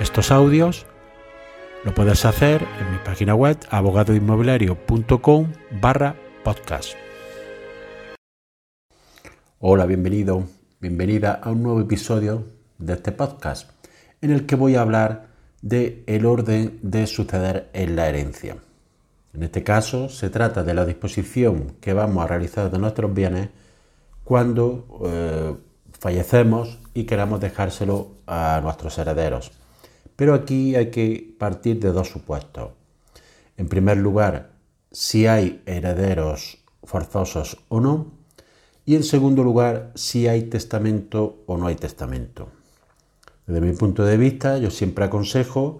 estos audios, lo puedes hacer en mi página web abogadoinmobiliario.com barra podcast. Hola, bienvenido, bienvenida a un nuevo episodio de este podcast en el que voy a hablar de el orden de suceder en la herencia. En este caso se trata de la disposición que vamos a realizar de nuestros bienes cuando eh, fallecemos y queramos dejárselo a nuestros herederos. Pero aquí hay que partir de dos supuestos. En primer lugar, si hay herederos forzosos o no. Y en segundo lugar, si hay testamento o no hay testamento. Desde mi punto de vista, yo siempre aconsejo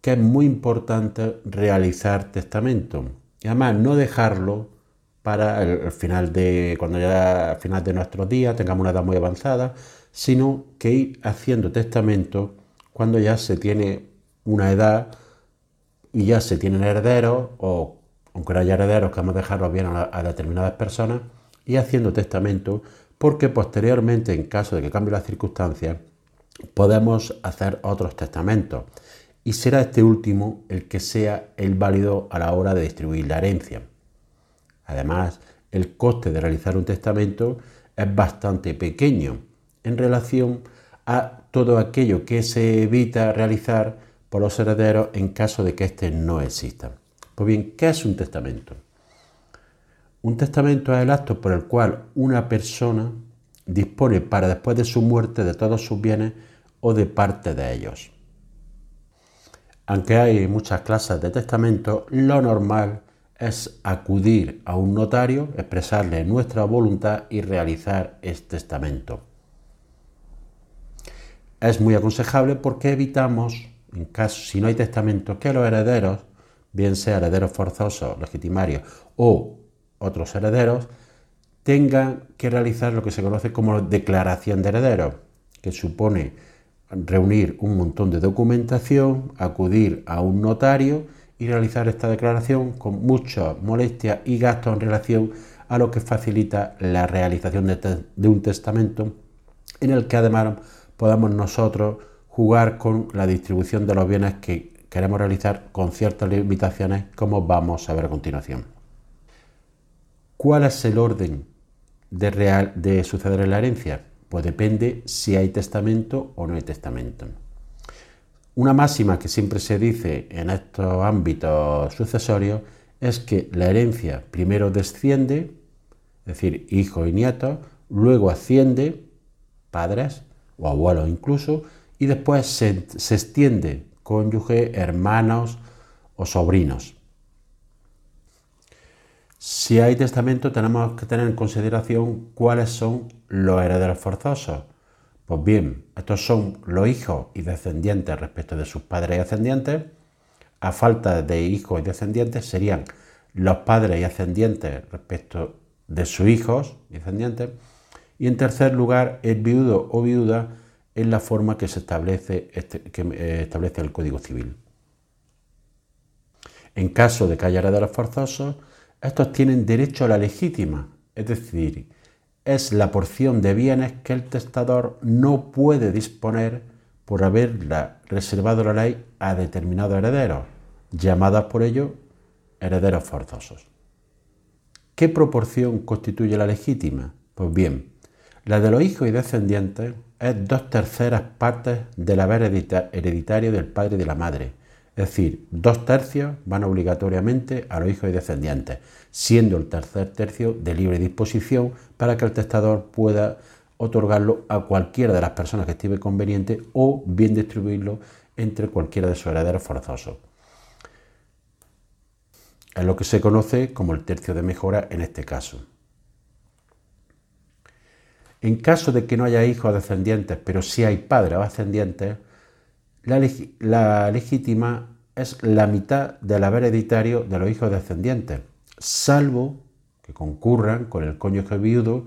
que es muy importante realizar testamento. Y además no dejarlo para el, final de, cuando ya al final de nuestros días tengamos una edad muy avanzada, sino que ir haciendo testamento cuando ya se tiene una edad y ya se tienen herederos, o aunque no haya herederos, que vamos a dejarlos bien a, a determinadas personas, y haciendo testamento, porque posteriormente, en caso de que cambie las circunstancias, podemos hacer otros testamentos. Y será este último el que sea el válido a la hora de distribuir la herencia. Además, el coste de realizar un testamento es bastante pequeño en relación a todo aquello que se evita realizar por los herederos en caso de que éste no exista. Pues bien, ¿qué es un testamento? Un testamento es el acto por el cual una persona dispone para después de su muerte de todos sus bienes o de parte de ellos. Aunque hay muchas clases de testamento, lo normal es acudir a un notario, expresarle nuestra voluntad y realizar este testamento. Es muy aconsejable porque evitamos, en caso si no hay testamento, que los herederos, bien sea herederos forzosos, legitimarios o otros herederos, tengan que realizar lo que se conoce como declaración de herederos, que supone reunir un montón de documentación, acudir a un notario y realizar esta declaración con mucha molestia y gasto en relación a lo que facilita la realización de, un testamento en el que además podamos nosotros jugar con la distribución de los bienes que queremos realizar con ciertas limitaciones como vamos a ver a continuación. ¿Cuál es el orden de, suceder en la herencia? Pues depende si hay testamento o no hay testamento. Una máxima que siempre se dice en estos ámbitos sucesorios es que la herencia primero desciende, es decir, hijos y nietos, luego asciende, padres o abuelos incluso, y después se, se extiende cónyuge, hermanos o sobrinos. Si hay testamento tenemos que tener en consideración cuáles son los herederos forzosos. Pues bien, estos son los hijos y descendientes respecto de sus padres y ascendientes. A falta de hijos y descendientes serían los padres y ascendientes respecto de sus hijos y descendientes. Y en tercer lugar, el viudo o viuda en la forma que se establece, este, que eh, establece el Código Civil. En caso de que haya herederos forzosos, estos tienen derecho a la legítima, es decir, es la porción de bienes que el testador no puede disponer por haberla reservado la ley a determinados herederos, llamadas por ello herederos forzosos. ¿Qué proporción constituye la legítima? Pues bien, la de los hijos y descendientes es dos terceras partes del haber hereditario del padre y de la madre, es decir, dos tercios van obligatoriamente a los hijos y descendientes, siendo el tercer tercio de libre disposición para que el testador pueda otorgarlo a cualquiera de las personas que estime conveniente o bien distribuirlo entre cualquiera de sus herederos forzosos. Es lo que se conoce como el tercio de mejora en este caso. En caso de que no haya hijos descendientes, pero sí hay padres o ascendientes, la, legítima es la mitad del haber hereditario de los hijos descendientes, salvo que concurran con el cónyuge viudo,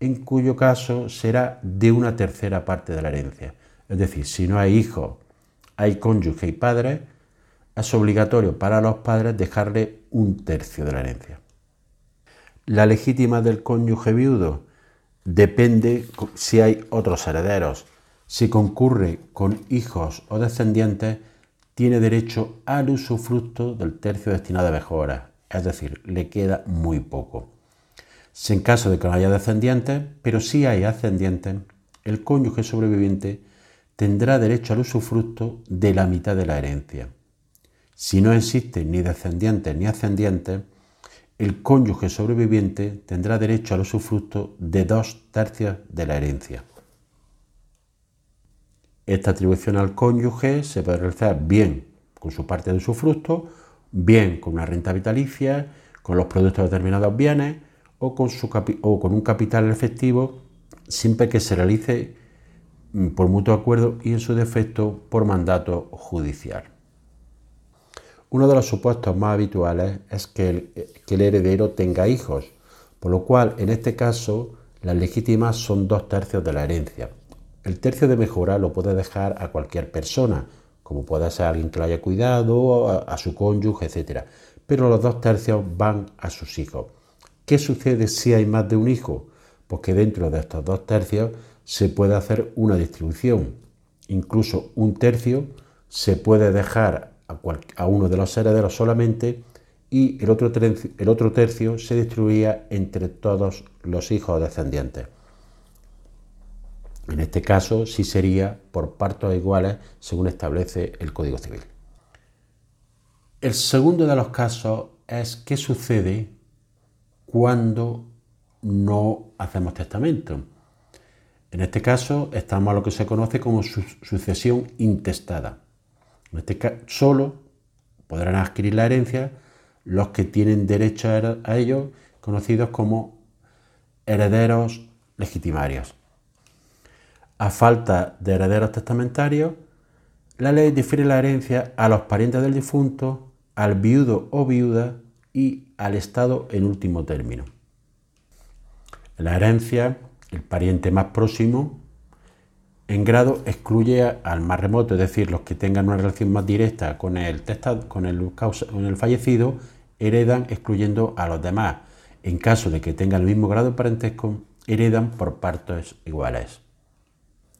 en cuyo caso será de una tercera parte de la herencia. Es decir, si no hay hijos, hay cónyuge y padre, es obligatorio para los padres dejarle un tercio de la herencia. La legítima del cónyuge viudo depende si hay otros herederos. Si concurre con hijos o descendientes, tiene derecho al usufructo del tercio destinado a mejoras, es decir, le queda muy poco. Si en caso de que no haya descendientes, pero sí hay ascendientes, el cónyuge sobreviviente tendrá derecho al usufructo de la mitad de la herencia. Si no existen ni descendientes ni ascendientes, el cónyuge sobreviviente tendrá derecho al usufructo de dos tercios de la herencia. Esta atribución al cónyuge se puede realizar bien con su parte de usufructo, bien con una renta vitalicia, con los productos de determinados bienes o con, o con un capital efectivo, siempre que se realice mm, por mutuo acuerdo y en su defecto por mandato judicial. Uno de los supuestos más habituales es que el, heredero tenga hijos, por lo cual en este caso las legítimas son dos tercios de la herencia. El tercio de mejora lo puede dejar a cualquier persona, como puede ser alguien que lo haya cuidado, a, a su cónyuge, etc. Pero los dos tercios van a sus hijos. ¿Qué sucede si hay más de un hijo? Pues que dentro de estos dos tercios se puede hacer una distribución. Incluso un tercio se puede dejar a, uno de los herederos solamente y el otro, tercio, el otro tercio se distribuía entre todos los hijos descendientes. En este caso sí sería por partos iguales según establece el Código Civil. El segundo de los casos es qué sucede cuando no hacemos testamento. En este caso estamos a lo que se conoce como sucesión intestada. En este caso, solo podrán adquirir la herencia los que tienen derecho a ello, conocidos como herederos legitimarios. A falta de herederos testamentarios, la ley difiere la herencia a los parientes del difunto, al viudo o viuda y al Estado en último término. La herencia, el pariente más próximo en grado excluye al más remoto, es decir, los que tengan una relación más directa con el, el, con el fallecido, heredan excluyendo a los demás. En caso de que tengan el mismo grado de parentesco, heredan por partos iguales.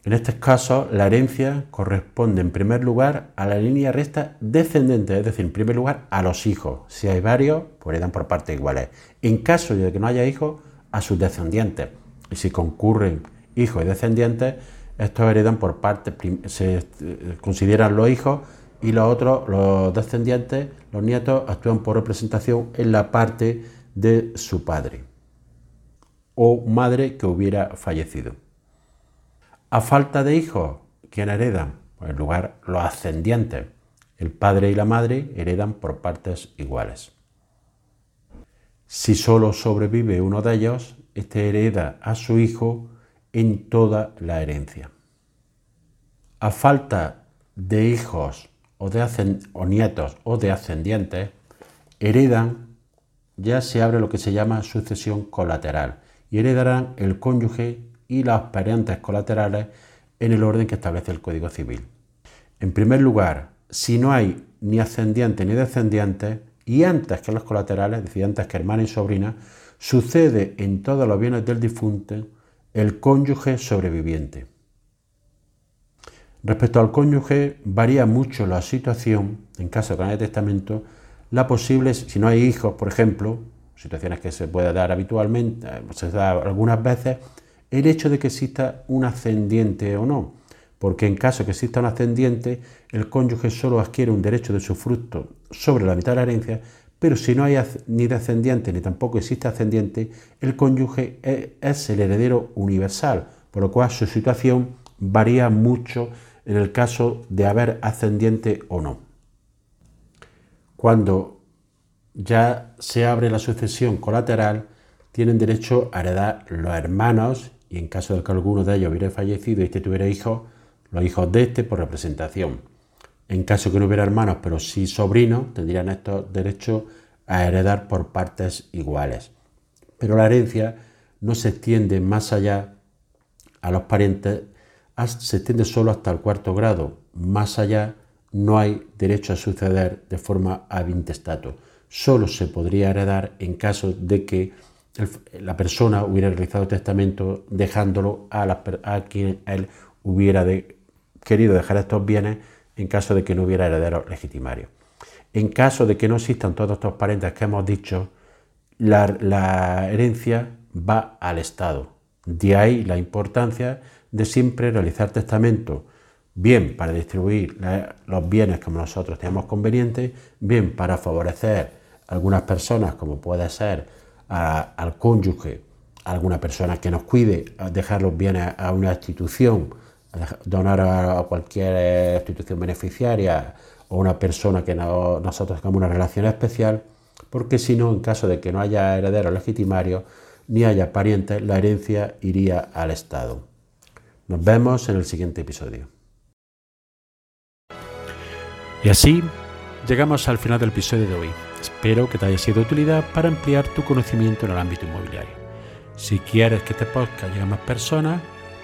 En estos casos, la herencia corresponde en primer lugar a la línea recta descendente, es decir, en primer lugar a los hijos. Si hay varios, pues heredan por partes iguales. En caso de que no haya hijos, a sus descendientes. Y si concurren hijos y descendientes, estos heredan por parte, se eh, consideran los hijos y los otros, los descendientes, los nietos, actúan por representación en la parte de su padre o madre que hubiera fallecido. A falta de hijos, ¿quién heredan? Pues en lugar los ascendientes. El padre y la madre heredan por partes iguales. Si solo sobrevive uno de ellos, este hereda a su hijo en toda la herencia. A falta de hijos o, de nietos o de ascendientes, heredan, ya se abre lo que se llama sucesión colateral y heredarán el cónyuge y las parientes colaterales en el orden que establece el Código Civil. En primer lugar, si no hay ni ascendientes ni descendientes, y antes que los colaterales, es decir, antes que hermana y sobrina, sucede en todos los bienes del difunto el cónyuge sobreviviente. Respecto al cónyuge, varía mucho la situación, en caso de que no haya testamento, la posible, si no hay hijos, por ejemplo, situaciones que se puede dar habitualmente, eh, se da algunas veces, el hecho de que exista un ascendiente o no. Porque en caso de que exista un ascendiente, el cónyuge solo adquiere un derecho de su fruto sobre la mitad de la herencia pero si no hay ni descendiente ni tampoco existe ascendiente, el cónyuge e, es el heredero universal, por lo cual su situación varía mucho en el caso de haber ascendiente o no. Cuando ya se abre la sucesión colateral, tienen derecho a heredar los hermanos y en caso de que alguno de ellos hubiera fallecido y este tuviera hijos, los hijos de este por representación. En caso que no hubiera hermanos, pero sí sobrinos, tendrían estos derechos a heredar por partes iguales. Pero la herencia no se extiende más allá a los parientes, se extiende solo hasta el cuarto grado. Más allá no hay derecho a suceder de forma ab intestato. Solo se podría heredar en caso de que la persona hubiera realizado testamento dejándolo a, quien él hubiera querido dejar estos bienes en caso de que no hubiera heredero legitimario. En caso de que no existan todos estos parientes que hemos dicho, la, herencia va al Estado. De ahí la importancia de siempre realizar testamento, bien para distribuir los bienes como nosotros tenemos conveniente, bien para favorecer a algunas personas, como puede ser al cónyuge, a alguna persona que nos cuide, dejar los bienes a una institución, donar a cualquier institución beneficiaria o una persona que nosotros tengamos una relación especial, porque si no, en caso de que no haya herederos legitimarios ni haya parientes, la herencia iría al Estado. Nos vemos en el siguiente episodio. Y así llegamos al final del episodio de hoy. Espero que te haya sido utilidad para ampliar tu conocimiento en el ámbito inmobiliario. Si quieres que este podcast llegue a más personas,